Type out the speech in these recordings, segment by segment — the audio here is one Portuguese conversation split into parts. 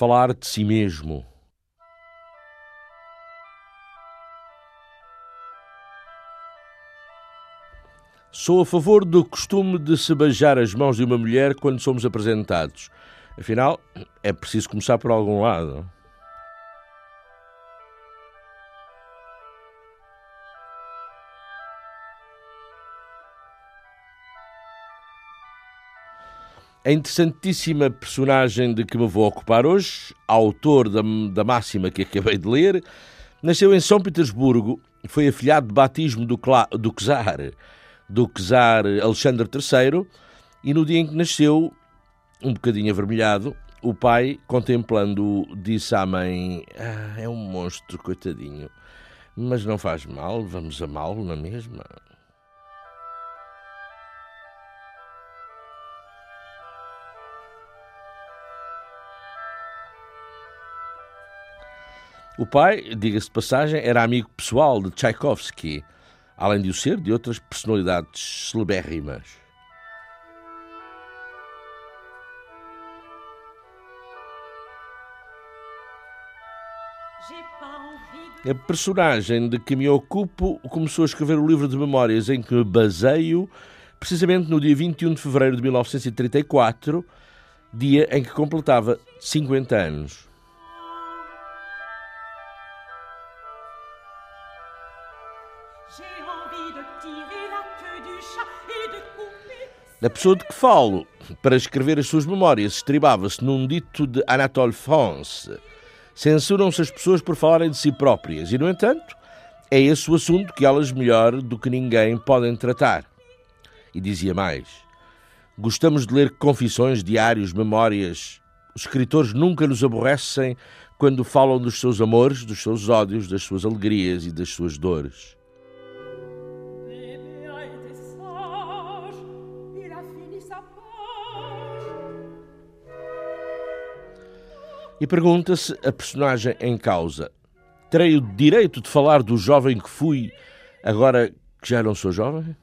Falar de si mesmo. Sou a favor do costume de se beijar as mãos de uma mulher quando somos apresentados. Afinal, é preciso começar por algum lado. A interessantíssima personagem de que me vou ocupar hoje, autor da, da máxima que acabei de ler, nasceu em São Petersburgo, foi afilhado de batismo do, do czar, do czar Alexandre III, e no dia em que nasceu, um bocadinho avermelhado, o pai, contemplando-o, disse à mãe: ah, É um monstro, coitadinho, mas não faz mal, vamos amá-lo na mesma. O pai, diga-se de passagem, era amigo pessoal de Tchaikovsky, além de o ser de outras personalidades celebérrimas. A personagem de que me ocupo começou a escrever o livro de memórias em que me baseio precisamente no dia 21 de fevereiro de 1934, dia em que completava 50 anos. A pessoa de que falo, para escrever as suas memórias, estribava-se num dito de Anatole France. Censuram-se as pessoas por falarem de si próprias e, no entanto, é esse o assunto que elas melhor do que ninguém podem tratar. E dizia mais: Gostamos de ler confissões, diários, memórias. Os escritores nunca nos aborrecem quando falam dos seus amores, dos seus ódios, das suas alegrias e das suas dores. E pergunta-se a personagem em causa: terei o direito de falar do jovem que fui, agora que já não sou jovem?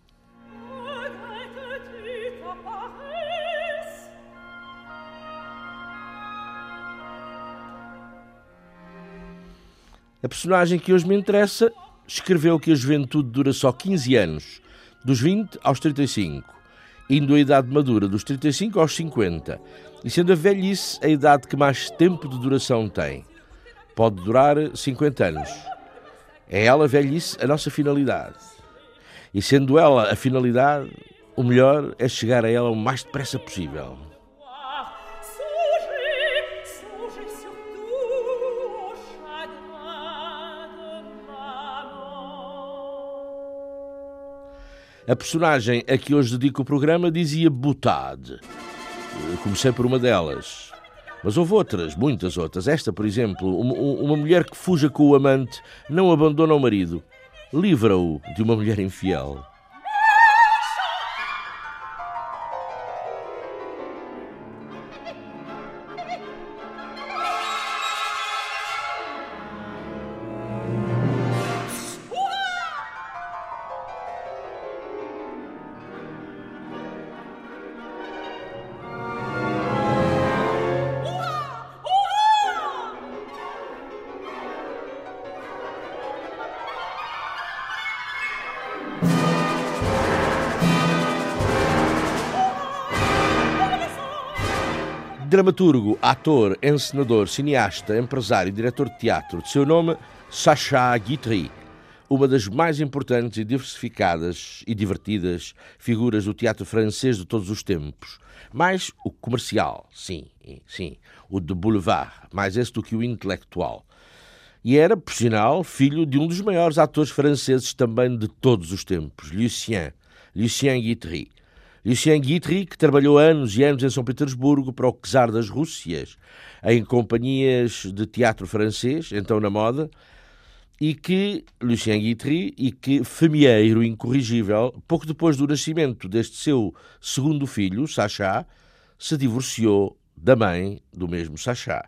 A personagem que hoje me interessa escreveu que a juventude dura só 15 anos, dos 20 aos 35 indo a idade madura dos 35 aos 50, e sendo a velhice a idade que mais tempo de duração tem. Pode durar 50 anos. É ela, a velhice, a nossa finalidade. E sendo ela a finalidade, o melhor é chegar a ela o mais depressa possível. A personagem a que hoje dedico o programa dizia butade. Comecei por uma delas. Mas houve outras, muitas outras. Esta, por exemplo, uma, uma mulher que fuja com o amante não abandona o marido, livra-o de uma mulher infiel. Dramaturgo, ator, encenador, cineasta, empresário e diretor de teatro, de seu nome Sacha Guitry, uma das mais importantes e diversificadas e divertidas figuras do teatro francês de todos os tempos. Mais o comercial, sim, sim, o de boulevard, mais esse do que o intelectual. E era, por sinal, filho de um dos maiores atores franceses também de todos os tempos, Lucien, Lucien Guitry. Lucien Guitry, que trabalhou anos e anos em São Petersburgo para o czar das Rússias, em companhias de teatro francês, então na moda, e que Lucien Guitry e que Femieiro incorrigível, pouco depois do nascimento deste seu segundo filho, Sacha, se divorciou da mãe do mesmo Sacha.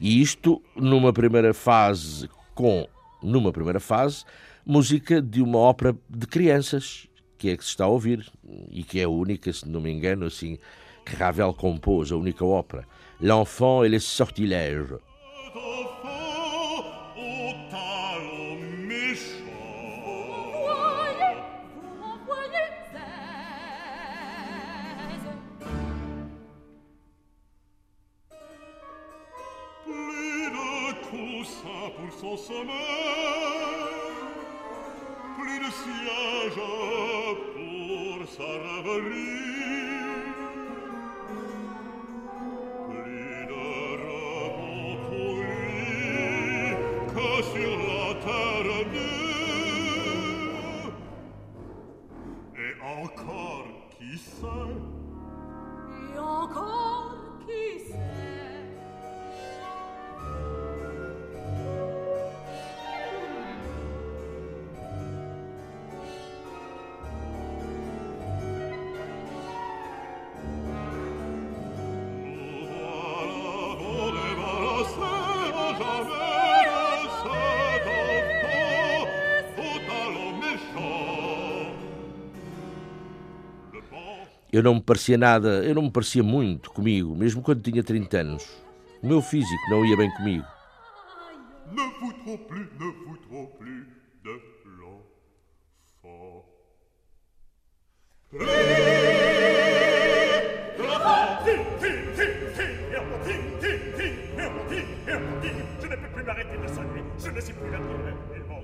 E isto numa primeira fase com numa primeira fase música de uma ópera de crianças que é que se está a ouvir e que é a única, se não me engano, assim que Ravel compôs, a única ópera, L'enfant et les sortilèges. Eu não me parecia nada, eu não me parecia muito comigo, mesmo quando tinha 30 anos. O meu físico não ia bem comigo. Ne vous plus, ne vous plus de l'enfant. Je ne peux plus m'arrêter de sonner, je ne sais plus la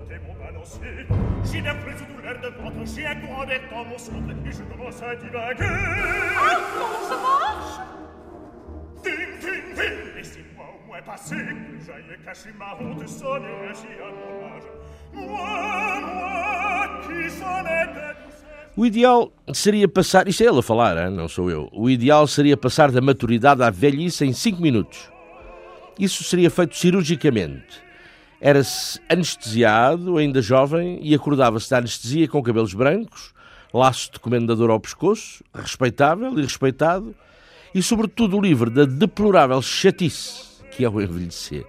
dire. mon balancier. J'ai la plus de douleur de ventre, j'ai un courant d'air dans mon centre, et je commence à divaguer. Ah, comment ça marche Ding, ding, ding Laissez-moi au moins passer, que j'aille cacher ma honte, sonner ainsi à mon âge. Moi, moi, qui O ideal seria passar, isto é ele a falar, hein? não sou eu. O ideal seria passar da maturidade à velhice em 5 minutos. Isso seria feito cirurgicamente era-se anestesiado, ainda jovem, e acordava-se da anestesia com cabelos brancos, laço de comendador ao pescoço, respeitável e respeitado, e sobretudo livre da deplorável chatice que é o envelhecer.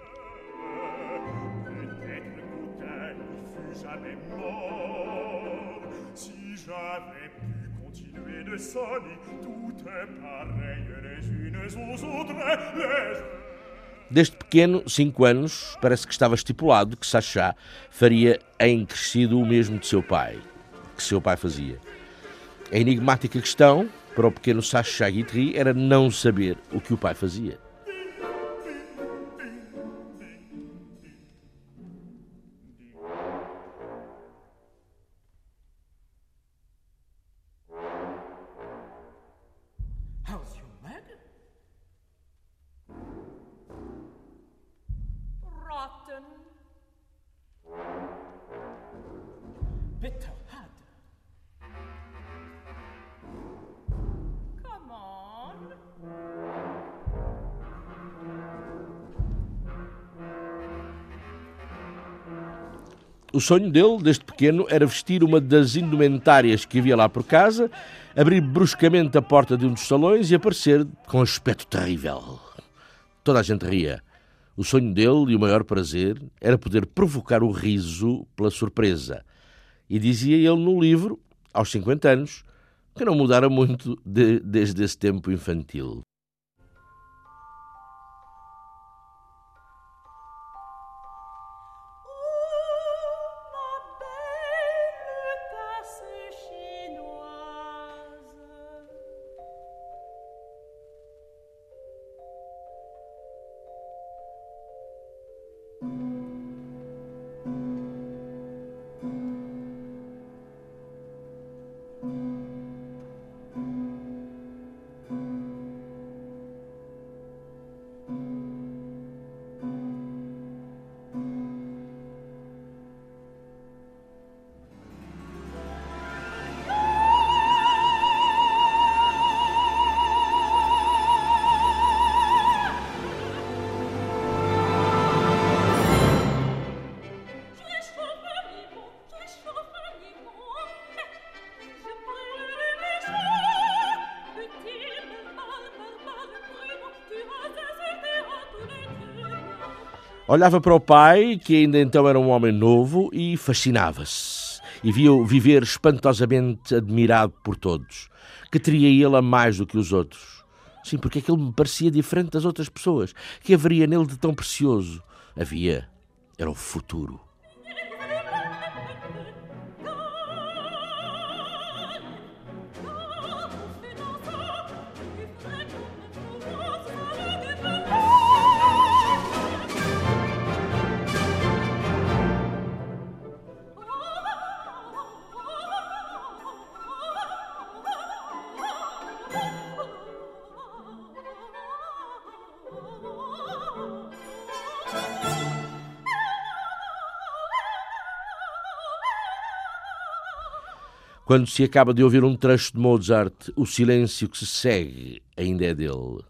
Desde pequeno, cinco anos, parece que estava estipulado que Sachá faria em crescido o mesmo de seu pai, que seu pai fazia. A enigmática questão para o pequeno Sacha Guitry era não saber o que o pai fazia. O sonho dele, desde pequeno, era vestir uma das indumentárias que havia lá por casa, abrir bruscamente a porta de um dos salões e aparecer com um aspecto terrível. Toda a gente ria. O sonho dele e o maior prazer era poder provocar o riso pela surpresa. E dizia ele no livro, aos 50 anos, que não mudara muito de, desde esse tempo infantil. Olhava para o pai, que ainda então era um homem novo, e fascinava-se. E via-o viver espantosamente admirado por todos. Que teria ele a mais do que os outros? Sim, porque que ele me parecia diferente das outras pessoas. Que haveria nele de tão precioso? Havia. Era o futuro. Quando se acaba de ouvir um trecho de Mozart, o silêncio que se segue ainda é dele.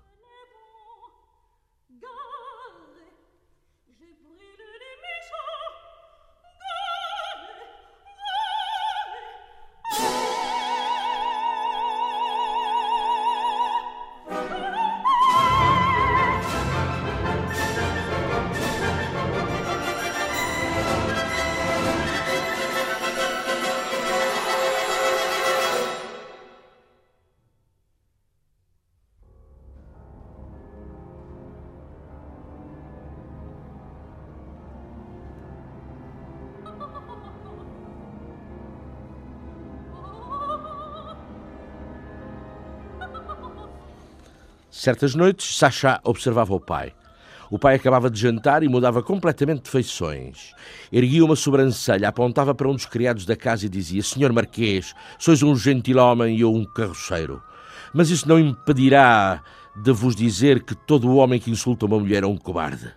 Certas noites, Sacha observava o pai. O pai acabava de jantar e mudava completamente de feições. Erguia uma sobrancelha, apontava para um dos criados da casa e dizia: Senhor Marquês, sois um gentil homem e eu um carroceiro. Mas isso não impedirá de vos dizer que todo o homem que insulta uma mulher é um cobarde.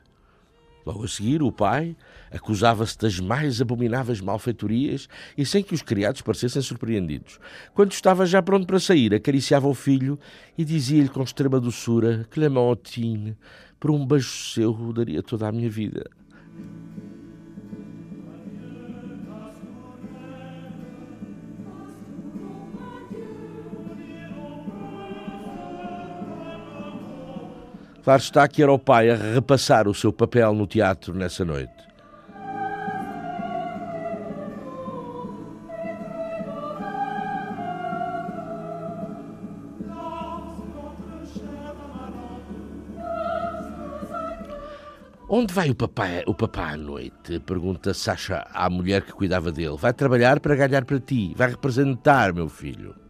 Logo a seguir, o pai acusava-se das mais abomináveis malfeitorias e sem que os criados parecessem surpreendidos. Quando estava já pronto para sair, acariciava o filho e dizia-lhe com extrema doçura: Clementine, por um beijo seu daria toda a minha vida. Claro está que era o pai a repassar o seu papel no teatro nessa noite. Onde vai o papai, o papá à noite? Pergunta Sasha à mulher que cuidava dele. Vai trabalhar para ganhar para ti. Vai representar, meu filho.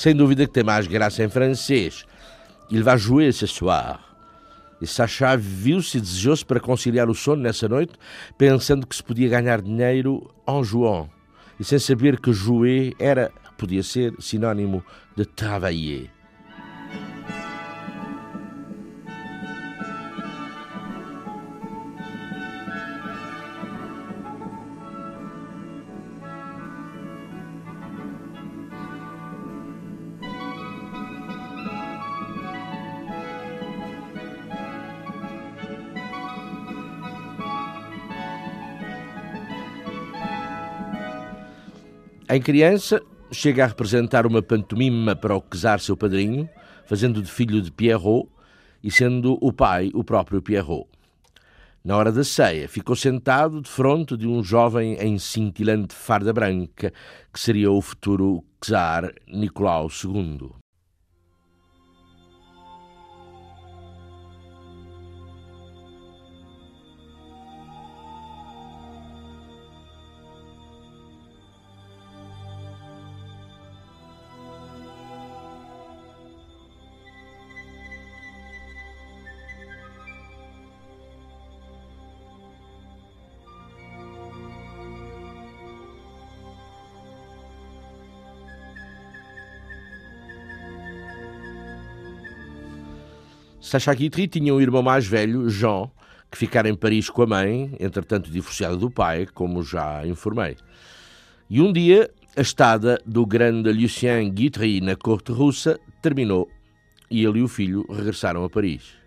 Sem dúvida que tem mais graça em francês. Il va jouer ce soir. E Sacha viu-se desejoso para conciliar o sono nessa noite, pensando que se podia ganhar dinheiro en jouant, e sem saber que jouer era, podia ser, sinônimo de travailler. Em criança, chega a representar uma pantomima para o quesar seu padrinho, fazendo de filho de Pierrot e sendo o pai o próprio Pierrot. Na hora da ceia, ficou sentado de fronte de um jovem em cintilante farda branca, que seria o futuro czar Nicolau II. Sacha Guitry tinha um irmão mais velho, Jean, que ficara em Paris com a mãe, entretanto divorciada do pai, como já informei. E um dia, a estada do grande Lucien Guitry na corte russa terminou e ele e o filho regressaram a Paris.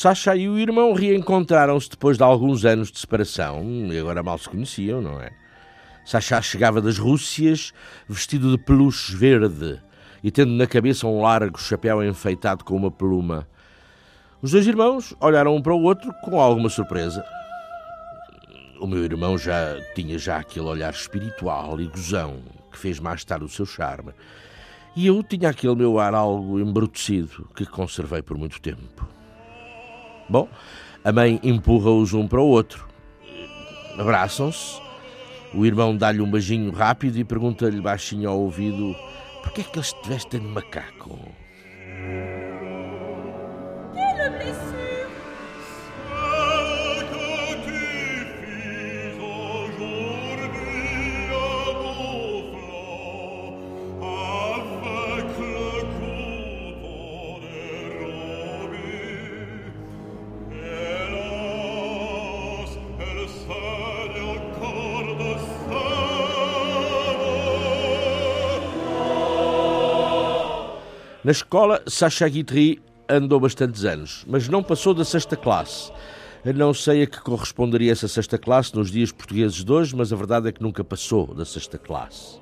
Sasha e o irmão reencontraram-se depois de alguns anos de separação e agora mal se conheciam, não é? Sasha chegava das Rússias vestido de peluche verde e tendo na cabeça um largo chapéu enfeitado com uma pluma. Os dois irmãos olharam um para o outro com alguma surpresa. O meu irmão já tinha já aquele olhar espiritual e gozão que fez mais tarde o seu charme. E eu tinha aquele meu ar algo embrutecido que conservei por muito tempo. Bom, a mãe empurra-os um para o outro. Abraçam-se. O irmão dá-lhe um beijinho rápido e pergunta-lhe baixinho ao ouvido: Por que é que eles te vestem de macaco? Na escola, Sacha Guitry andou bastantes anos, mas não passou da sexta classe. Não sei a que corresponderia essa sexta classe nos dias portugueses de hoje, mas a verdade é que nunca passou da sexta classe.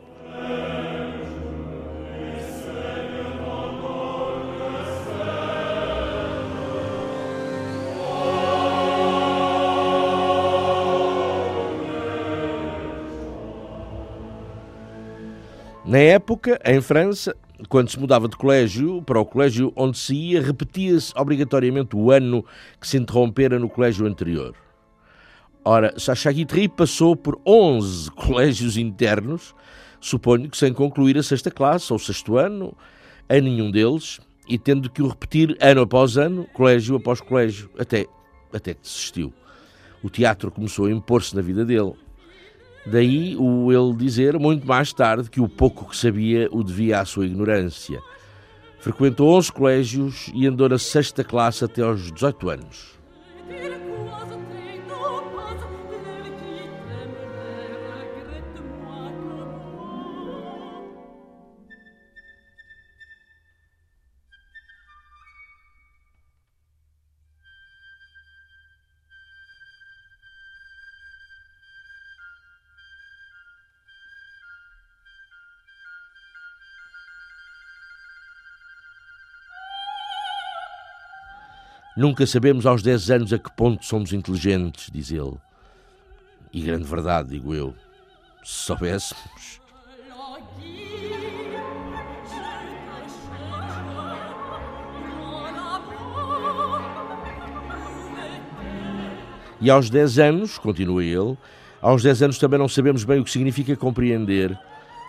Na época, em França, quando se mudava de colégio para o colégio onde se ia, repetia-se obrigatoriamente o ano que se interrompera no colégio anterior. Ora, Sacha Guitry passou por 11 colégios internos, suponho que sem concluir a sexta classe ou sexto ano, a nenhum deles, e tendo que o repetir ano após ano, colégio após colégio, até, até que desistiu. O teatro começou a impor-se na vida dele. Daí o ele dizer, muito mais tarde, que o pouco que sabia o devia à sua ignorância. Frequentou 11 colégios e andou na sexta classe até aos 18 anos. Nunca sabemos aos 10 anos a que ponto somos inteligentes, diz ele. E grande verdade, digo eu. Se soubéssemos. E aos 10 anos, continua ele, aos 10 anos também não sabemos bem o que significa compreender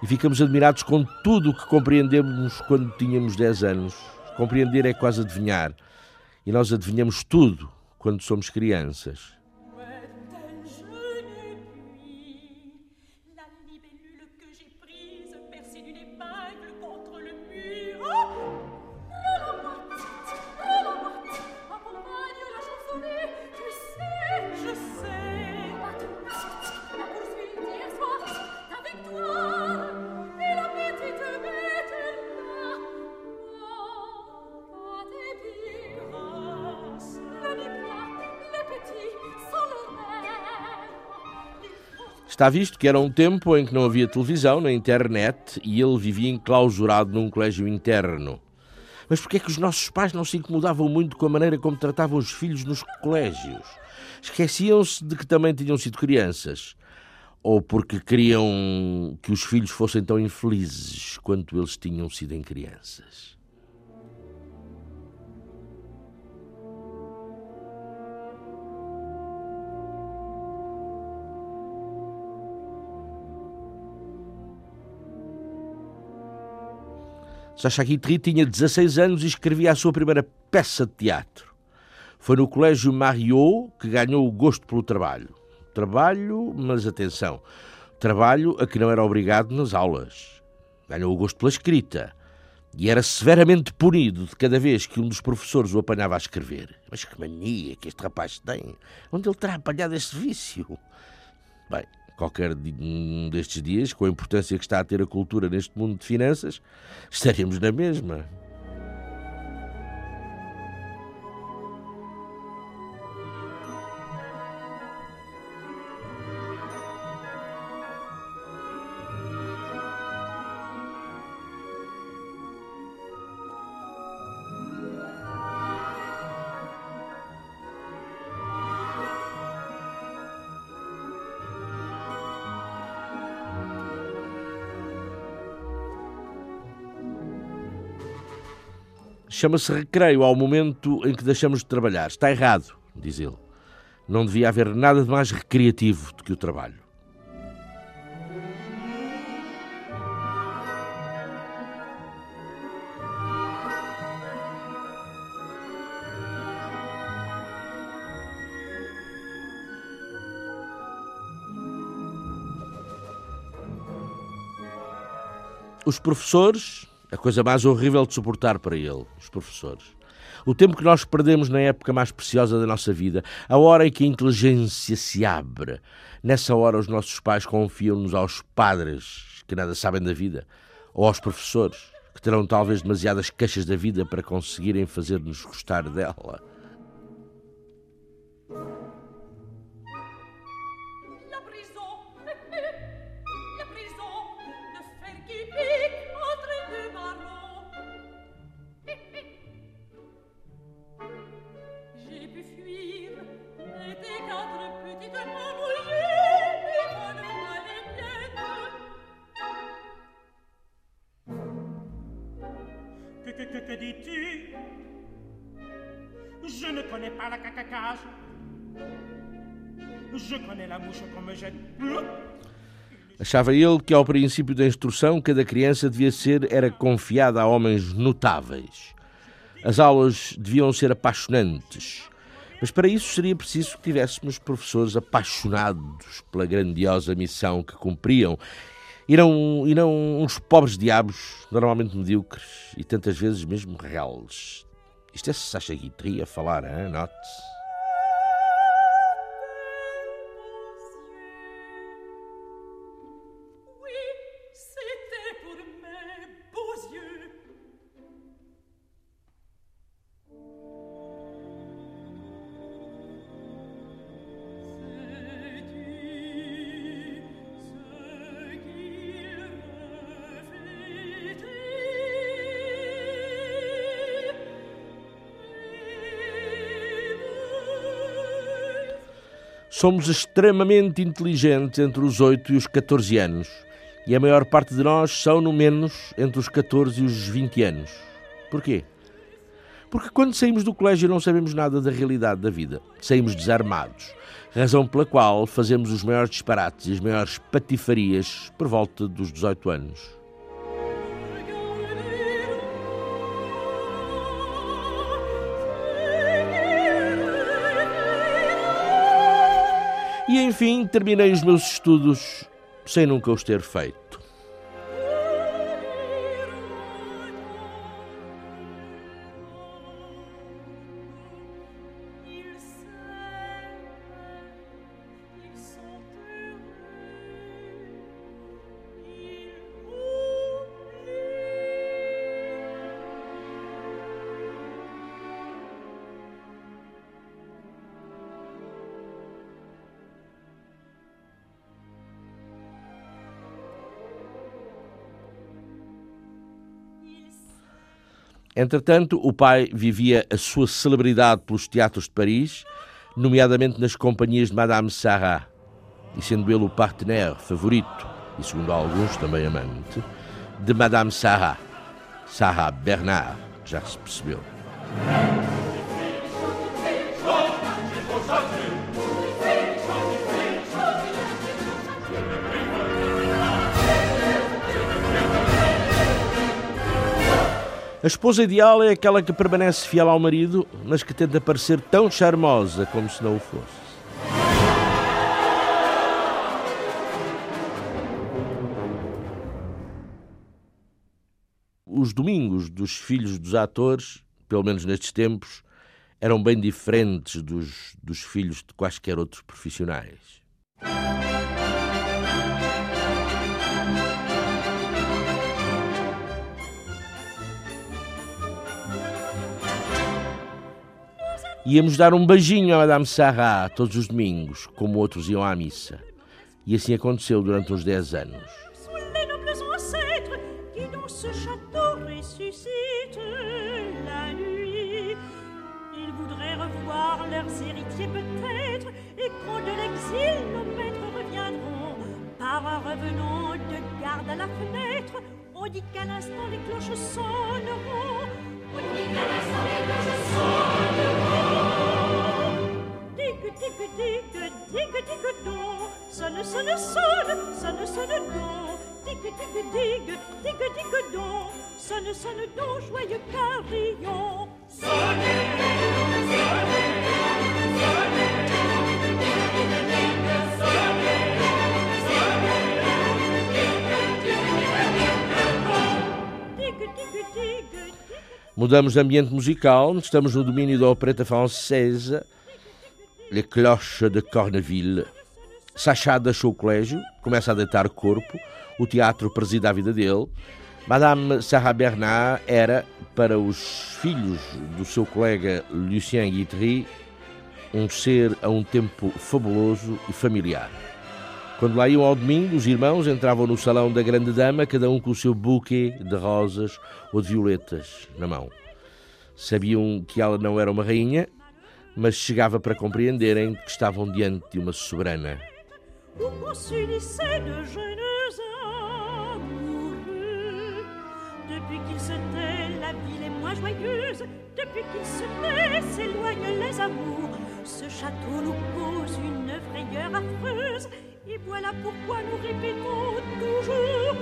e ficamos admirados com tudo o que compreendemos quando tínhamos 10 anos. Compreender é quase adivinhar e nós adivinhamos tudo quando somos crianças. Está visto que era um tempo em que não havia televisão na internet e ele vivia enclausurado num colégio interno. Mas porquê é que os nossos pais não se incomodavam muito com a maneira como tratavam os filhos nos colégios? Esqueciam-se de que também tinham sido crianças? Ou porque queriam que os filhos fossem tão infelizes quanto eles tinham sido em crianças? Sacha Guitry tinha 16 anos e escrevia a sua primeira peça de teatro. Foi no Colégio Mariot que ganhou o gosto pelo trabalho. Trabalho, mas atenção, trabalho a que não era obrigado nas aulas. Ganhou o gosto pela escrita e era severamente punido de cada vez que um dos professores o apanhava a escrever. Mas que mania que este rapaz tem! Onde ele terá apanhado esse vício? Bem, qualquer um destes dias, com a importância que está a ter a cultura neste mundo de finanças, estaremos na mesma. Chama-se recreio ao momento em que deixamos de trabalhar. Está errado, diz ele. Não devia haver nada de mais recreativo do que o trabalho. Os professores, a coisa mais horrível de suportar para ele, os professores. O tempo que nós perdemos na época mais preciosa da nossa vida, a hora em que a inteligência se abre. Nessa hora, os nossos pais confiam-nos aos padres que nada sabem da vida, ou aos professores que terão talvez demasiadas queixas da vida para conseguirem fazer-nos gostar dela. Je connais la mouche. Achava ele que ao princípio da instrução cada criança devia ser era confiada a homens notáveis. As aulas deviam ser apaixonantes. Mas para isso seria preciso que tivéssemos professores apaixonados pela grandiosa missão que cumpriam e não, e não uns pobres diabos, normalmente medíocres e tantas vezes mesmo reales. Isto é Sacha Guitry a falar? Note-se. Somos extremamente inteligentes entre os 8 e os 14 anos. E a maior parte de nós são, no menos, entre os 14 e os 20 anos. Porquê? Porque quando saímos do colégio não sabemos nada da realidade da vida. Saímos desarmados. Razão pela qual fazemos os maiores disparates e as maiores patifarias por volta dos 18 anos. E enfim, terminei os meus estudos sem nunca os ter feito. Entretanto, o pai vivia a sua celebridade pelos teatros de Paris, nomeadamente nas companhias de Madame Sarah, e sendo ele o partenaire favorito, e segundo alguns também amante, de Madame Sarah, Sarah Bernard, já se percebeu. A esposa ideal é aquela que permanece fiel ao marido, mas que tenta parecer tão charmosa como se não o fosse. Os domingos dos filhos dos atores, pelo menos nestes tempos, eram bem diferentes dos, dos filhos de quaisquer outros profissionais. Íamos dar um beijinho a Madame Sarrat todos os domingos, como outros iam à missa. E assim aconteceu durante uns 10 anos. leurs héritiers peut-être, et quand de l'exil nos maîtres reviendront, par un revenant de tic tic tic tic do sonne sonne sonne sonne sonne do tic tic tic tic tic do sonne sonne don. joyeux carillon. Sonne sonne Mudamos de ambiente musical, estamos no domínio da opereta francesa, Les Cloches de Corneville. Sacha deixou o colégio, começa a deitar corpo, o teatro presida a vida dele. Madame Sarah Bernard era, para os filhos do seu colega Lucien Guitry, um ser a um tempo fabuloso e familiar. Quando lá iam ao domingo, os irmãos entravam no salão da grande dama, cada um com o seu buquê de rosas ou de violetas na mão. Sabiam que ela não era uma rainha, mas chegava para compreenderem que estavam diante de uma soberana. Depuis qu'ils se tait, la moins joyeuse. Depuis qu'ils se s'éloignent les amours. Ce château nous une frayeur affreuse. Et voilà pourquoi nous répétons toujours.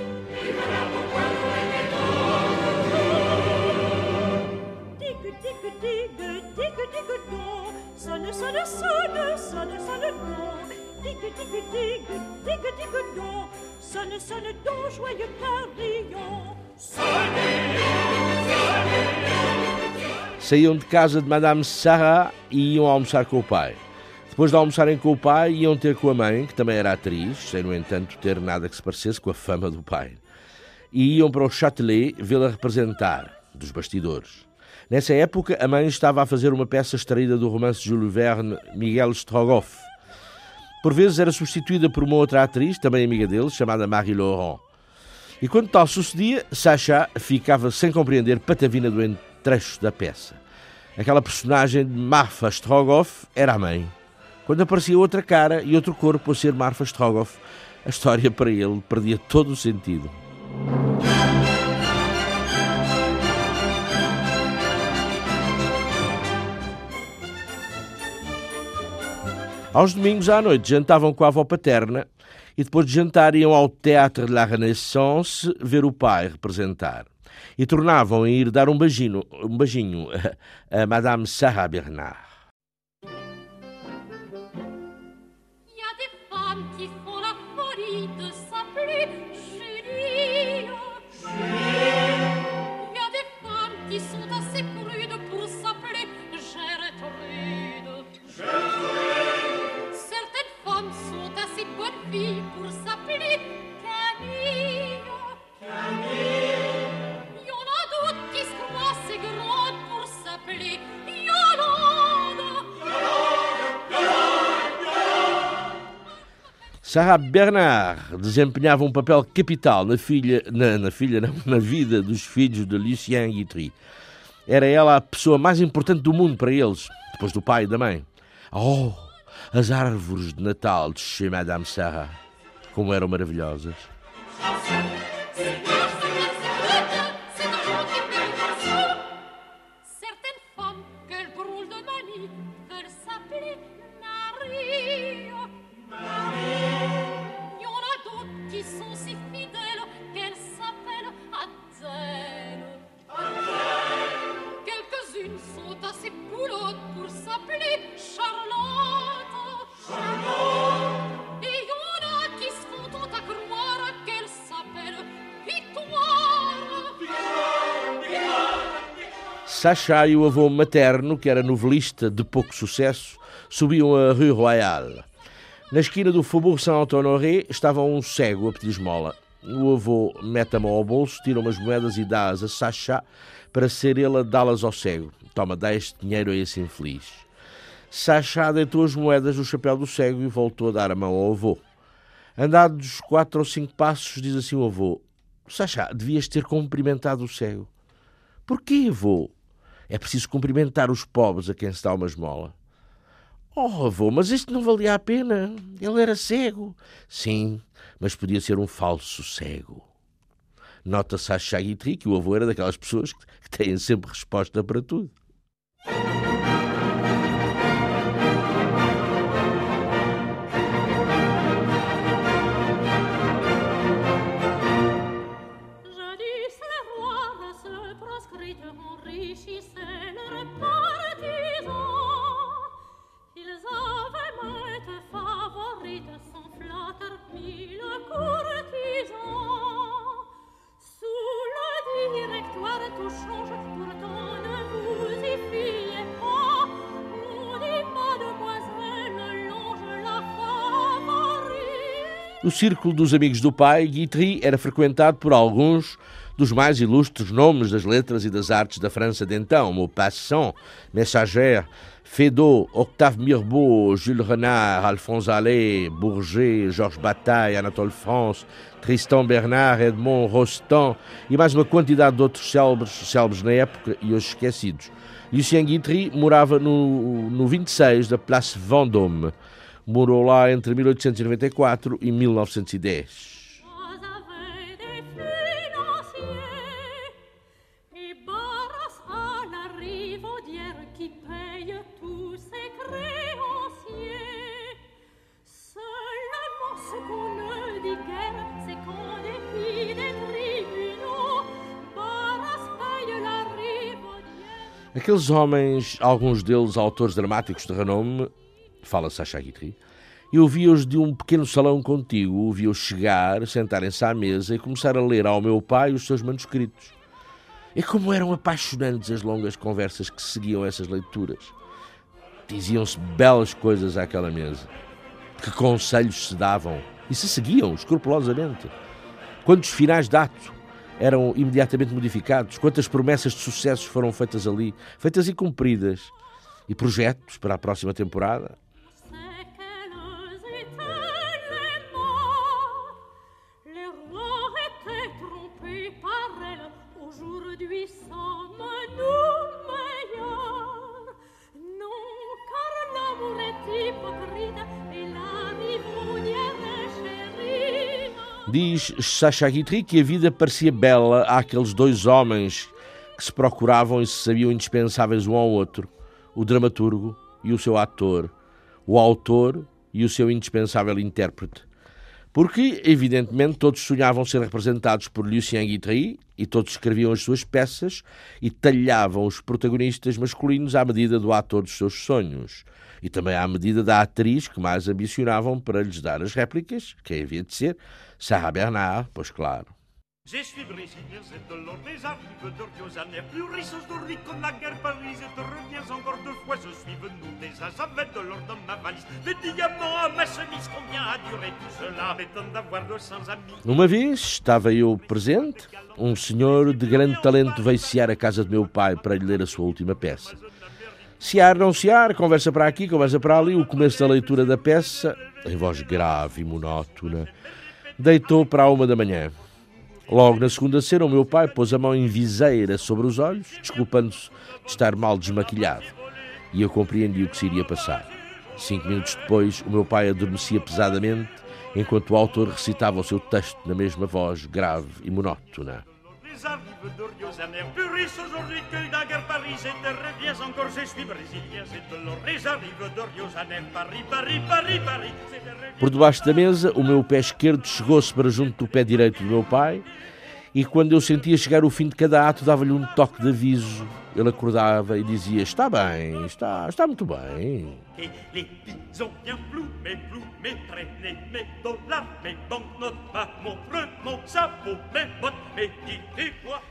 Sonne, sonne, sonne, sonne, sonne, don. Digue, digue, digue, digue, digue, don. Sonne, sonne, don, joyeux carillon. Saíam de casa de Madame Sarah e iam almoçar com o pai. Depois de almoçarem com o pai, iam ter com a mãe, que também era atriz, sem, no entanto, ter nada que se parecesse com a fama do pai. E iam para o Châtelet vê-la representar, dos bastidores. Nessa época, a mãe estava a fazer uma peça extraída do romance de Jules Verne, Miguel Strogoff. Por vezes era substituída por uma outra atriz, também amiga dele, chamada Marie Laurent. E quando tal sucedia, Sacha ficava sem compreender patavina do entrecho da peça. Aquela personagem de Marfa Strogoff era a mãe. Quando aparecia outra cara e outro corpo a ser Marfa Strogoff, a história para ele perdia todo o sentido. Aos domingos à noite jantavam com a avó paterna e depois de jantar iam ao Théâtre de la Renaissance ver o pai representar. E tornavam a ir dar um beijinho, um beijinho a Madame Sarah Bernard. Sarah Bernard desempenhava um papel capital na filha, na, na filha não, na vida dos filhos de Lucien Guitry. Era ela a pessoa mais importante do mundo para eles, depois do pai e da mãe. Oh, as árvores de Natal de Madame Sarah, como eram maravilhosas. Sacha e o avô materno, que era novelista de pouco sucesso, subiam a Rue Royale. Na esquina do Faubourg Saint-Honoré estava um cego a pedir esmola. O avô mete a mão ao bolso, tira umas moedas e dá-as a Sacha para ser ele a dá-las ao cego. Toma, dá este dinheiro a esse infeliz. Sacha deitou as moedas no chapéu do cego e voltou a dar a mão ao avô. Andados quatro ou cinco passos, diz assim o avô: Sacha, devias ter cumprimentado o cego. Porquê, avô? É preciso cumprimentar os pobres a quem se dá uma esmola. Oh, avô, mas isto não valia a pena. Ele era cego. Sim, mas podia ser um falso cego. Nota-se a Chagitri que o avô era daquelas pessoas que têm sempre resposta para tudo. No círculo dos amigos do pai, Guitry era frequentado por alguns dos mais ilustres nomes das letras e das artes da França de então, Maupassant, Messager, Feydeau, Octave Mirbeau, Jules Renard, Alphonse Allais, Bourget, Georges Bataille, Anatole France, Tristan Bernard, Edmond Rostand e mais uma quantidade de outros célebres, célebres na época e hoje esquecidos. Lucien Guitry morava no, no 26 da Place Vendôme. Morou lá entre 1894 e 1910. Aqueles homens, alguns deles autores dramáticos de renome, fala Sacha Guitry, eu vi-os de um pequeno salão contigo, vi-os chegar, sentarem-se à mesa e começar a ler ao meu pai os seus manuscritos. E como eram apaixonantes as longas conversas que seguiam essas leituras. Diziam-se belas coisas àquela mesa. Que conselhos se davam e se seguiam escrupulosamente. Quantos finais de ato eram imediatamente modificados, quantas promessas de sucessos foram feitas ali, feitas e cumpridas, e projetos para a próxima temporada. Diz Sacha Guitry que a vida parecia bela àqueles dois homens que se procuravam e se sabiam indispensáveis um ao outro, o dramaturgo e o seu ator, o autor e o seu indispensável intérprete. Porque, evidentemente, todos sonhavam ser representados por Lucien Guitry e todos escreviam as suas peças e talhavam os protagonistas masculinos à medida do ator dos seus sonhos e também à medida da atriz que mais ambicionavam para lhes dar as réplicas, que havia de ser Sarah Bernard, pois claro. Je suis brésilien, c'est de l'or, les arrives d'Ordiosane, plus riche aujourd'hui qu'on la guerre Paris, et te reviens encore deux fois, je suis venu déjà, j'avais de l'or dans ma valise, des diamants à ma chemise, combien a duré tout cela, m'étonne d'avoir 200 amis. Uma vez estava eu presente, um senhor de grande talento veio sear a casa do meu pai para lhe ler a sua última peça. Sear, não sear, conversa para aqui, conversa para ali, o começo da leitura da peça, em voz grave e monótona, deitou para a uma da manhã. Logo na segunda-feira, o meu pai pôs a mão em viseira sobre os olhos, desculpando-se de estar mal desmaquilhado. E eu compreendi o que se iria passar. Cinco minutos depois, o meu pai adormecia pesadamente, enquanto o autor recitava o seu texto na mesma voz grave e monótona. Plus riche aujourd'hui que Paris, encore, je suis brésilien, Paris, Paris, Paris, Paris. Por debaixo da mesa, o meu pé esquerdo chegou-se para junto do pé direito do meu pai, e quando eu sentia chegar o fim de cada ato, dava-lhe um toque de aviso. Ele acordava e dizia: Está bem, está, está muito bem.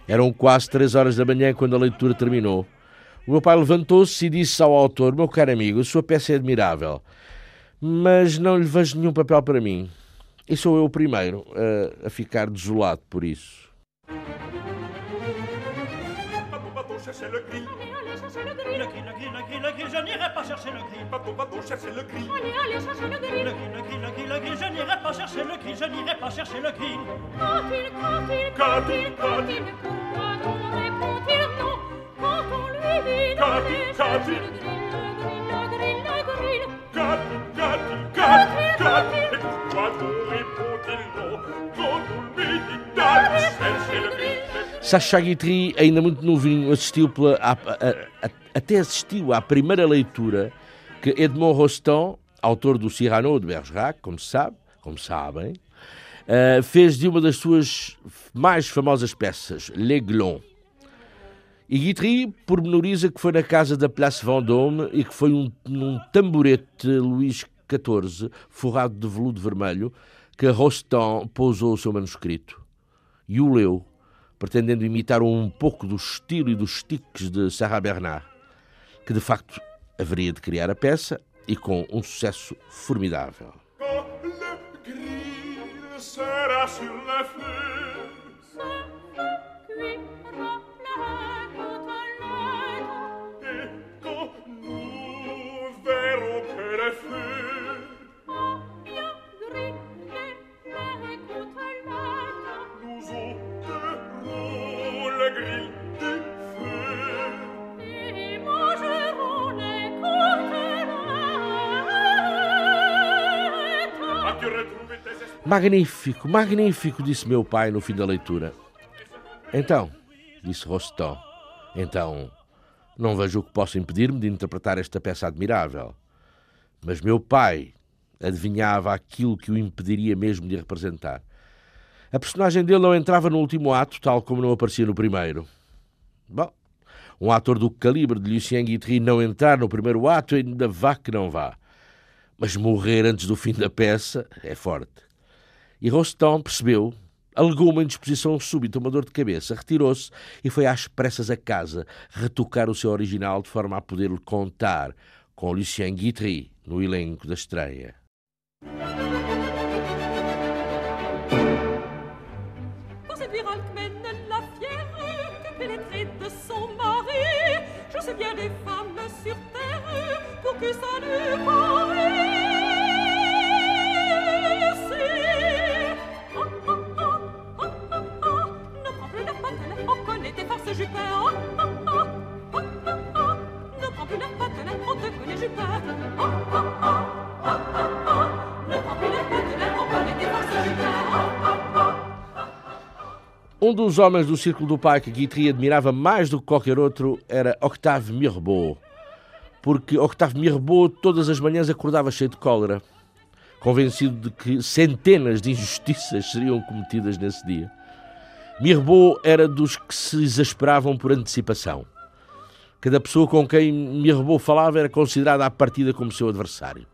Eram quase três horas da manhã quando a leitura terminou. O meu pai levantou-se e disse ao autor: Meu caro amigo, a sua peça é admirável, mas não lhe vejo nenhum papel para mim. E sou eu o primeiro a, a ficar desolado por isso. Chercher le cri. Allez, allez, chercher le cri. Le cri, le cri, le cri, le cri, je n'irai pas chercher le cri. Bateau, bateau, chercher le cri. Allez, allez, chercher le cri. Le cri, le cri, le cri, le cri, je n'irai pas chercher le cri. Je n'irai pas chercher le cri. Quand-il, quand-il, quand-il, quand-il, pourquoi non répond-il non Quand on lui dit d'aller chercher le grill, le grill, le grill, le grill. Quand-il, quand-il, quand-il, quand-il, et pourquoi non Sacha Guitry, ainda muito novinho, assistiu pela, a, a, a, até assistiu à primeira leitura que Edmond Rostand, autor do Cyrano de Bergerac, como se sabe, como sabem, uh, fez de uma das suas mais famosas peças, L'Aiglon. E Guitry pormenoriza que foi na casa da Place Vendôme e que foi um, um tamborete Luís XIV, forrado de veludo vermelho, que Rostand pousou o seu manuscrito e o leu pretendendo imitar um pouco do estilo e dos tiques de Sarah Bernard, que de facto haveria de criar a peça e com um sucesso formidável. Magnífico, magnífico, disse meu pai no fim da leitura. Então, disse Rostand, então, não vejo o que possa impedir-me de interpretar esta peça admirável. Mas meu pai adivinhava aquilo que o impediria mesmo de representar. A personagem dele não entrava no último ato, tal como não aparecia no primeiro. Bom, um ator do calibre de Lucien Guitry não entrar no primeiro ato ainda vá que não vá. Mas morrer antes do fim da peça é forte. E Rostand percebeu, alegou uma indisposição súbita, uma dor de cabeça, retirou-se e foi às pressas a casa retocar o seu original de forma a poder-lhe contar com Lucien Guitry no elenco da estreia. Pour séduire Alcmène la fière, que pénétrée de son mari, je sais bien des femmes sur terre pour que ça ne parie. Um dos homens do círculo do pai que Guitry admirava mais do que qualquer outro era Octave Mirbeau, porque Octave Mirbeau todas as manhãs acordava cheio de cólera, convencido de que centenas de injustiças seriam cometidas nesse dia. Mirbeau era dos que se exasperavam por antecipação. Cada pessoa com quem Mirbeau falava era considerada à partida como seu adversário.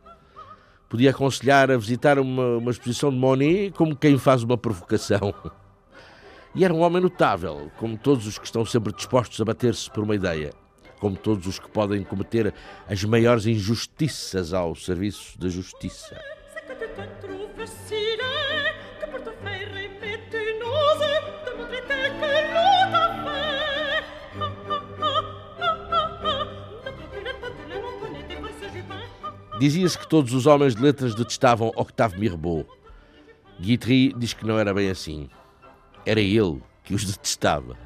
Podia aconselhar a visitar uma, uma exposição de Monet como quem faz uma provocação. E era um homem notável, como todos os que estão sempre dispostos a bater-se por uma ideia, como todos os que podem cometer as maiores injustiças ao serviço da justiça. Dizia-se que todos os homens de letras detestavam Octave Mirbeau. Guitry diz que não era bem assim. Era ele que os detestava.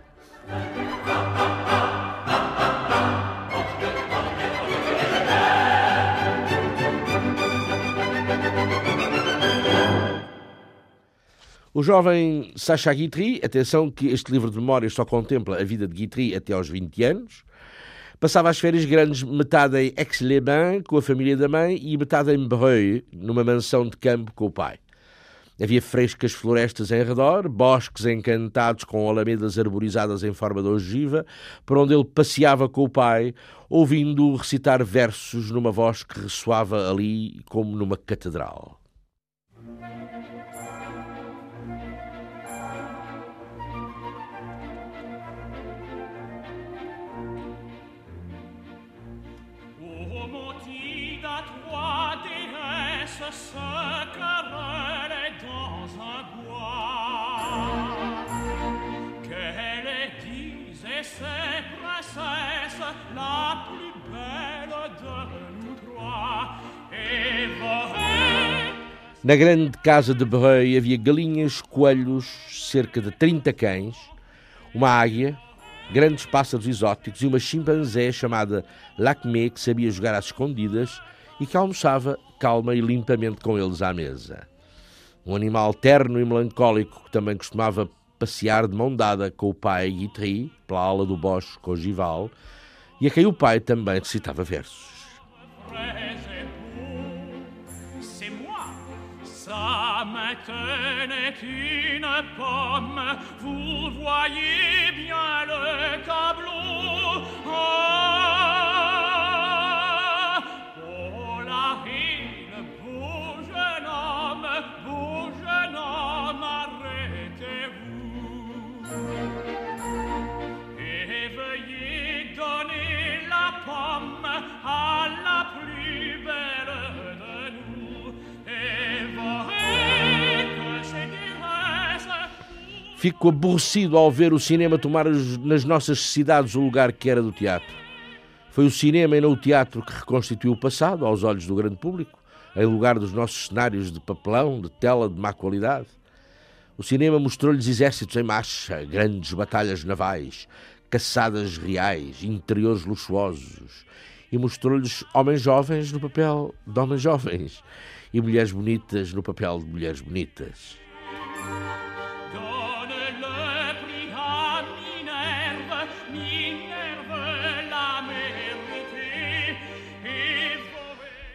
O jovem Sacha Guitry, atenção que este livro de memórias só contempla a vida de Guitry até aos 20 anos, Passava as férias grandes metade em Aix-les-Bains com a família da mãe e metade em Breuil, numa mansão de campo com o pai. Havia frescas florestas em redor, bosques encantados com alamedas arborizadas em forma de ogiva, por onde ele passeava com o pai, ouvindo recitar versos numa voz que ressoava ali como numa catedral. Na grande casa de Berrei havia galinhas, coelhos, cerca de 30 cães, uma águia, grandes pássaros exóticos e uma chimpanzé chamada Lacmé que sabia jogar às escondidas e que almoçava calma e limpamente com eles à mesa. Um animal terno e melancólico que também costumava passear de mão dada com o pai Guitry pela ala do bosque ogival e a quem o pai também recitava versos. vous voyez bien le tableau. Fico aborrecido ao ver o cinema tomar nas nossas cidades o lugar que era do teatro. Foi o cinema e não o teatro que reconstituiu o passado aos olhos do grande público, em lugar dos nossos cenários de papelão, de tela de má qualidade. O cinema mostrou-lhes exércitos em marcha, grandes batalhas navais, caçadas reais, interiores luxuosos, e mostrou-lhes homens jovens no papel de homens jovens e mulheres bonitas no papel de mulheres bonitas.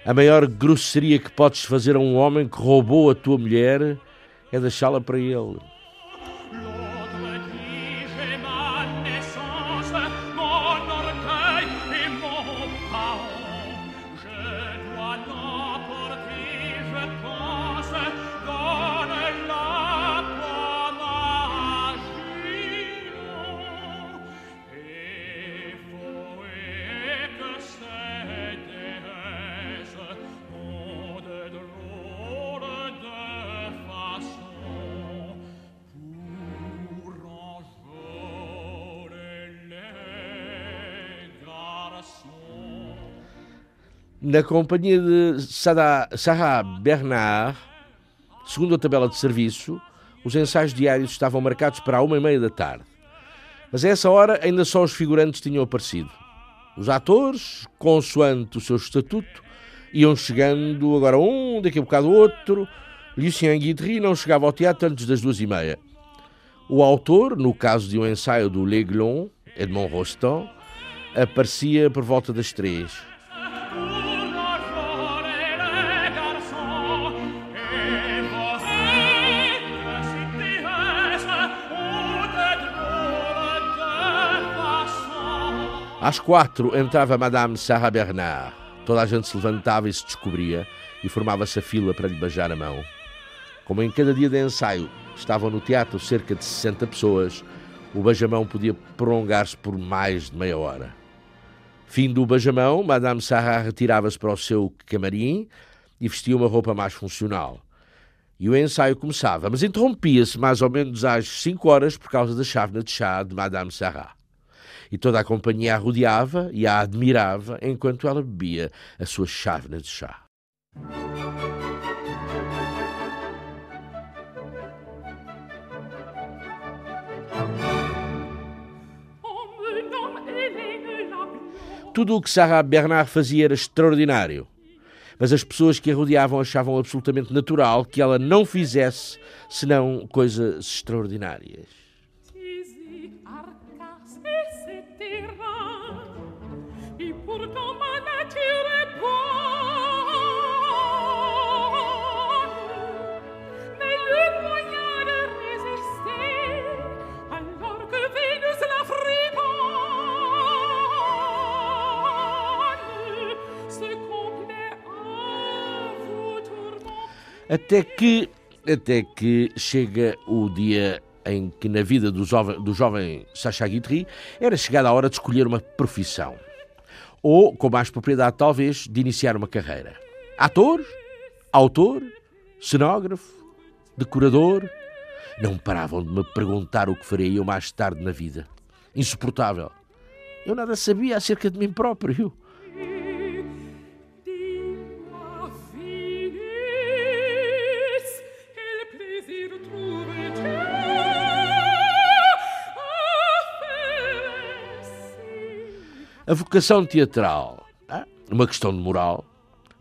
A maior grosseria que podes fazer a um homem que roubou a tua mulher é deixá-la para ele. Na companhia de Sarah Bernard, segundo a tabela de serviço, os ensaios diários estavam marcados para a uma e meia da tarde. Mas a essa hora ainda só os figurantes tinham aparecido. Os atores, consoante o seu estatuto, iam chegando agora um, daqui a bocado outro. Lucien Guitry não chegava ao teatro antes das duas e meia. O autor, no caso de um ensaio do L'Aiglon, Edmond Rostand, aparecia por volta das três. Às quatro entrava Madame Sarah Bernard. Toda a gente se levantava e se descobria e formava-se a fila para lhe beijar a mão. Como em cada dia de ensaio estavam no teatro cerca de 60 pessoas, o beijamão podia prolongar-se por mais de meia hora. Fim do beijamão, Madame Sarah retirava-se para o seu camarim e vestia uma roupa mais funcional. E o ensaio começava, mas interrompia-se mais ou menos às cinco horas por causa da chávena de chá de Madame Sarah e toda a companhia a rodeava e a admirava enquanto ela bebia a sua chávena de chá. Tudo o que Sarah Bernard fazia era extraordinário, mas as pessoas que a rodeavam achavam absolutamente natural que ela não fizesse senão coisas extraordinárias. Até que, até que chega o dia em que na vida do jovem, do jovem Sacha Guitry era chegada a hora de escolher uma profissão. Ou, com mais propriedade talvez, de iniciar uma carreira. Ator? Autor? Cenógrafo? Decorador? Não paravam de me perguntar o que faria eu mais tarde na vida. Insuportável. Eu nada sabia acerca de mim próprio. A vocação teatral, uma questão de moral,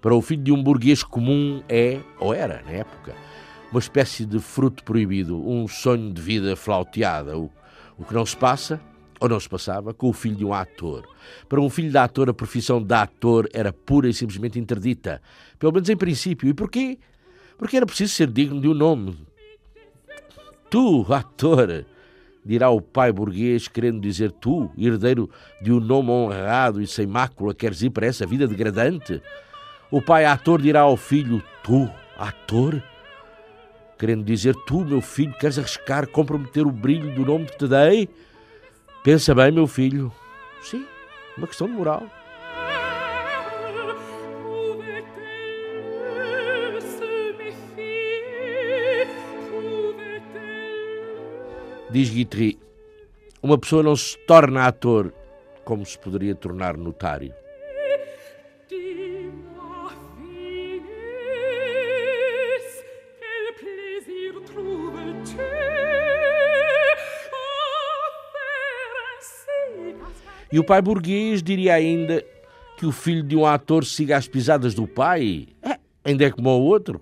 para o filho de um burguês comum é, ou era na época, uma espécie de fruto proibido, um sonho de vida flauteada, o, o que não se passa, ou não se passava, com o filho de um ator. Para um filho de ator, a profissão de ator era pura e simplesmente interdita, pelo menos em princípio. E porquê? Porque era preciso ser digno de um nome. Tu, ator, dirá o pai burguês, querendo dizer tu, herdeiro de um nome honrado e sem mácula, queres ir para essa vida degradante? O pai ator dirá ao filho, tu, ator? Querendo dizer, tu, meu filho, queres arriscar comprometer o brilho do nome que te dei? Pensa bem, meu filho. Sim, uma questão de moral. Diz Guitry, uma pessoa não se torna ator como se poderia tornar notário. E o pai burguês diria ainda que o filho de um ator siga as pisadas do pai? É, ainda é como o outro.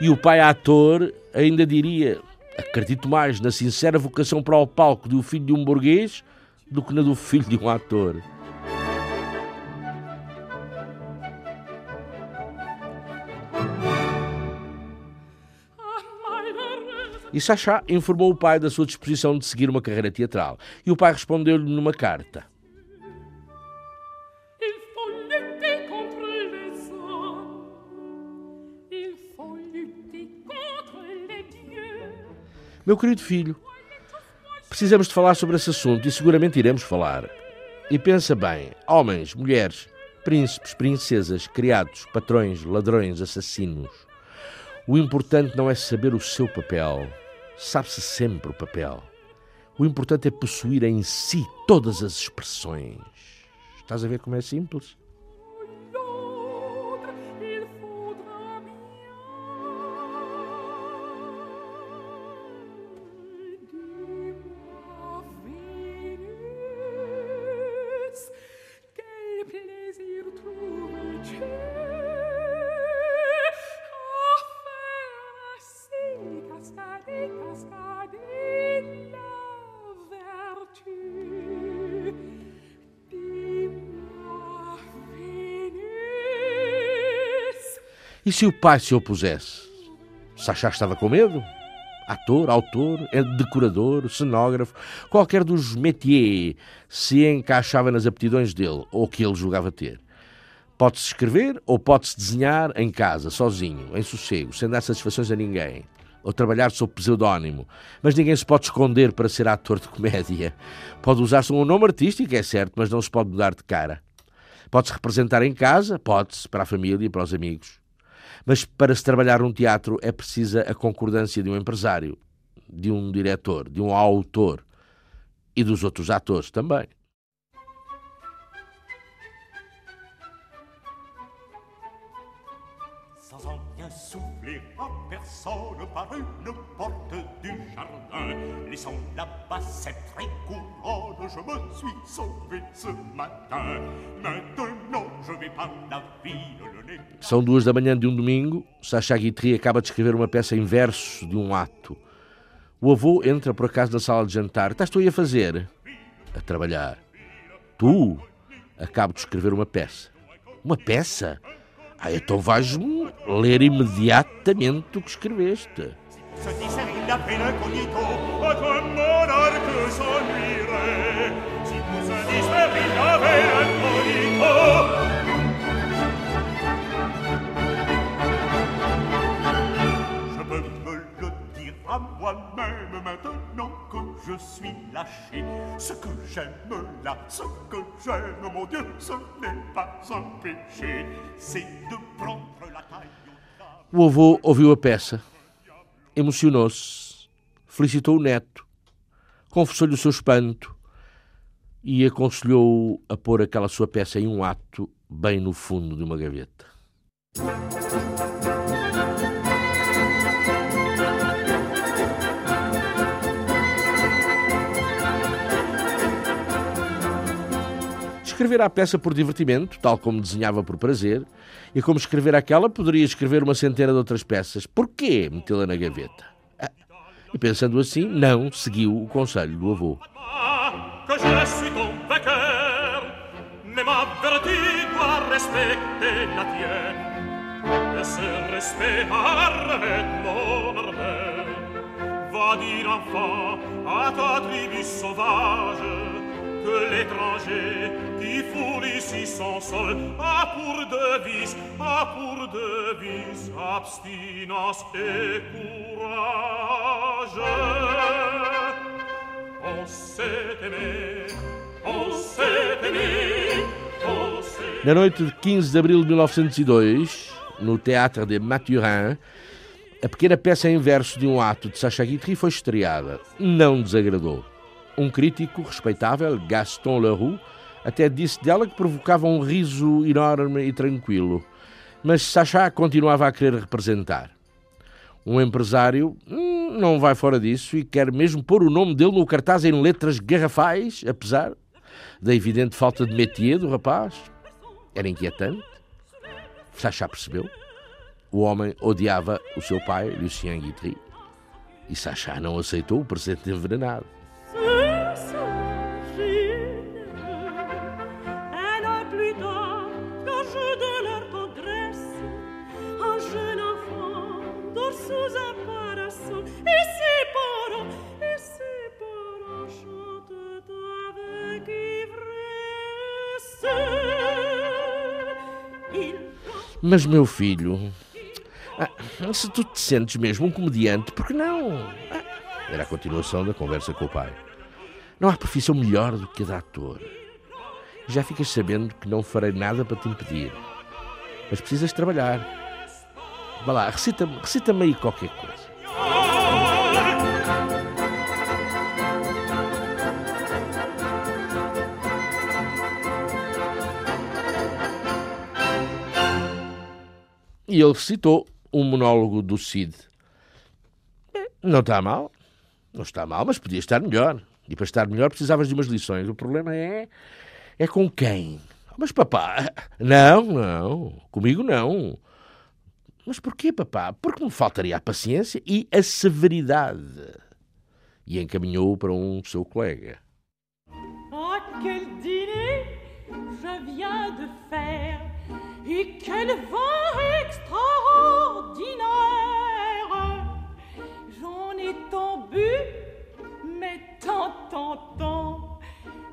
E o pai ator ainda diria: acredito mais na sincera vocação para o palco do filho de um burguês do que na do filho de um ator. E Sachá informou o pai da sua disposição de seguir uma carreira teatral. E o pai respondeu-lhe numa carta: Meu querido filho, precisamos de falar sobre esse assunto e seguramente iremos falar. E pensa bem: homens, mulheres, príncipes, princesas, criados, patrões, ladrões, assassinos. O importante não é saber o seu papel, sabe-se sempre o papel. O importante é possuir em si todas as expressões. Estás a ver como é simples? E se o pai se opusesse? Sachá estava com medo? Ator, autor, é decorador, cenógrafo, qualquer dos métiers se encaixava nas aptidões dele ou que ele julgava ter. Pode-se escrever ou pode-se desenhar em casa, sozinho, em sossego, sem dar satisfações a ninguém. Ou trabalhar sob pseudónimo. Mas ninguém se pode esconder para ser ator de comédia. Pode usar-se um nome artístico, é certo, mas não se pode mudar de cara. Pode-se representar em casa, pode-se, para a família para os amigos. Mas para se trabalhar num teatro é precisa a concordância de um empresário, de um diretor, de um autor e dos outros atores também. Souffler à personne par une porte du jardin. Laissant la bassette très couronne, je me suis sauvé ce matin. Maintenant, je vais par la ville. São duas da manhã de um domingo. Sacha Guitry acaba de escrever uma peça em verso de um ato. O avô entra por acaso na sala de jantar. Estás tu aí a fazer? A trabalhar. Tu? Acabo de escrever uma peça. Uma peça? Ah, então vais-me ler imediatamente o que escreveste. moi-même maintenant je suis lâché. Ce que j'aime là, ce que j'aime, mon Dieu, ce n'est pas un péché, c'est de prendre la taille. O avô ouviu a peça, emocionou-se, felicitou o neto, confessou-lhe o seu espanto e aconselhou-o a pôr aquela sua peça em um ato bem no fundo de uma gaveta. Escrever a peça por divertimento, tal como desenhava por prazer, e como escrever aquela, poderia escrever uma centena de outras peças. Porquê metê-la na gaveta? Ah, e pensando assim, não seguiu o conselho do avô. Va dire enfin à ta tribu sauvage que l'étranger qui foule ici son sol a pour devise, a pour devise abstinence et courage. On s'est aimé, on s'est aimé, on s'est Na noite de 15 de abril de 1902, no Théâtre de Mathurin, a pequena peça em verso de um ato de Sacha Guitry foi estreada. Não desagradou. Um crítico respeitável, Gaston Leroux, até disse dela que provocava um riso enorme e tranquilo. Mas Sacha continuava a querer representar. Um empresário hum, não vai fora disso e quer mesmo pôr o nome dele no cartaz em letras garrafais, apesar da evidente falta de métier do rapaz. Era inquietante. Sacha percebeu. O homem odiava o seu pai, Lucien Guitry, e Sacha não aceitou o presente envenenado. Mas, meu filho, ah, se tu te sentes mesmo um comediante, por que não? Ah, era a continuação da conversa com o pai. Não há profissão melhor do que a de ator. Já ficas sabendo que não farei nada para te impedir. Mas precisas trabalhar. Vá lá, recita-me recita aí qualquer coisa. E ele recitou um monólogo do Cid. Não está mal, não está mal, mas podia estar melhor. E para estar melhor precisavas de umas lições. O problema é. é com quem? Mas papá, não, não, comigo não. Mas porquê, papá? Porque me faltaria a paciência e a severidade. E encaminhou para um seu colega. Oh, quel dîner je viens de faire Et quel vent extraordinaire J'en ai tant bu, tant,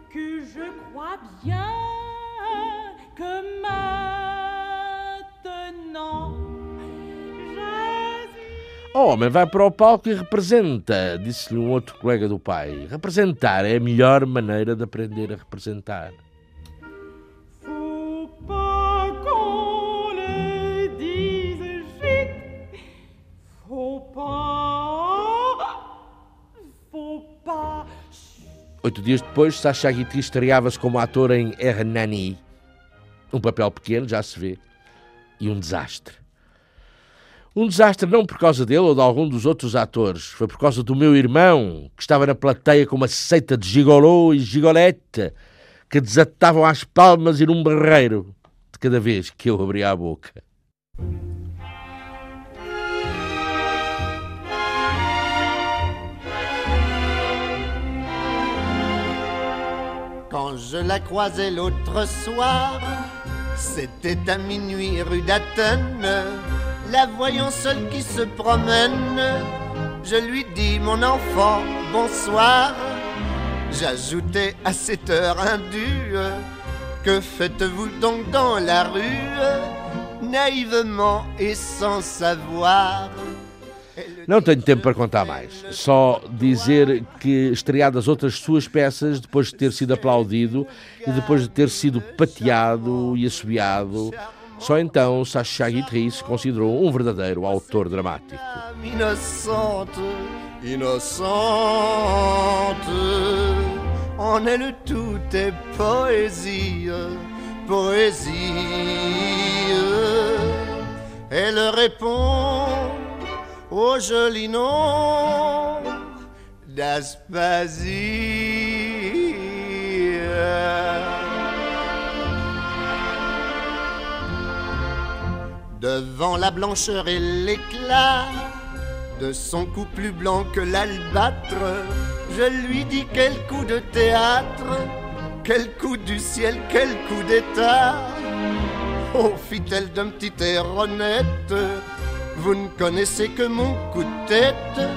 que je crois bien que maintenant. Oh, mas vai para o palco e representa, disse-lhe um outro colega do pai. Representar é a melhor maneira de aprender a representar. Oito dias depois, Sacha Guitry estreava-se como ator em Hernani. Um papel pequeno, já se vê. E um desastre. Um desastre não por causa dele ou de algum dos outros atores. Foi por causa do meu irmão, que estava na plateia com uma seita de gigolô e gigolete, que desatavam as palmas e num barreiro de cada vez que eu abria a boca. Je la croisais l'autre soir, c'était à minuit rue d'Athènes. La voyant seule qui se promène, je lui dis mon enfant, bonsoir. J'ajoutais à cette heure indue, que faites-vous donc dans la rue, naïvement et sans savoir Não tenho tempo para contar mais. Só dizer que estreadas outras suas peças, depois de ter sido aplaudido e depois de ter sido pateado e assobiado, só então Sacha Guitry se considerou um verdadeiro autor dramático. Innocente, innocente, en elle tout est poésie, poésie. Elle répond au joli nom d'Aspasie. Devant la blancheur et l'éclat de son cou plus blanc que l'albâtre, je lui dis quel coup de théâtre, quel coup du ciel, quel coup d'état. Oh, fit-elle d'un petit air honnête, vous ne connaissez que mon coup de tête,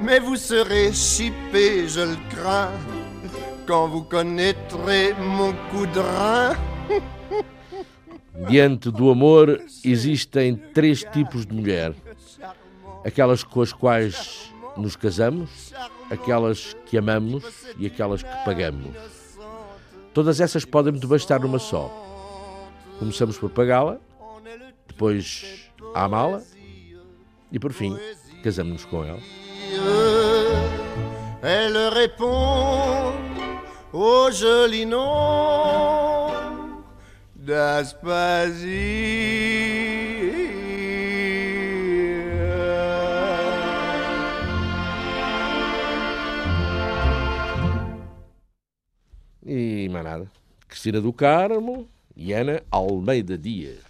mais vous serez chippé, je le crains, quand vous connaîtrez mon coup de rein. Diante do amor existem três tipos de mulher: aquelas com as quais nos casamos, aquelas que amamos e aquelas que pagamos. Todas essas podem me bastar numa só. Começamos por pagá-la, depois a amá-la e por fim casamos-nos com ela. Elle répond au joli nom E mais nada. Cristina do Carmo e Ana Almeida Dias.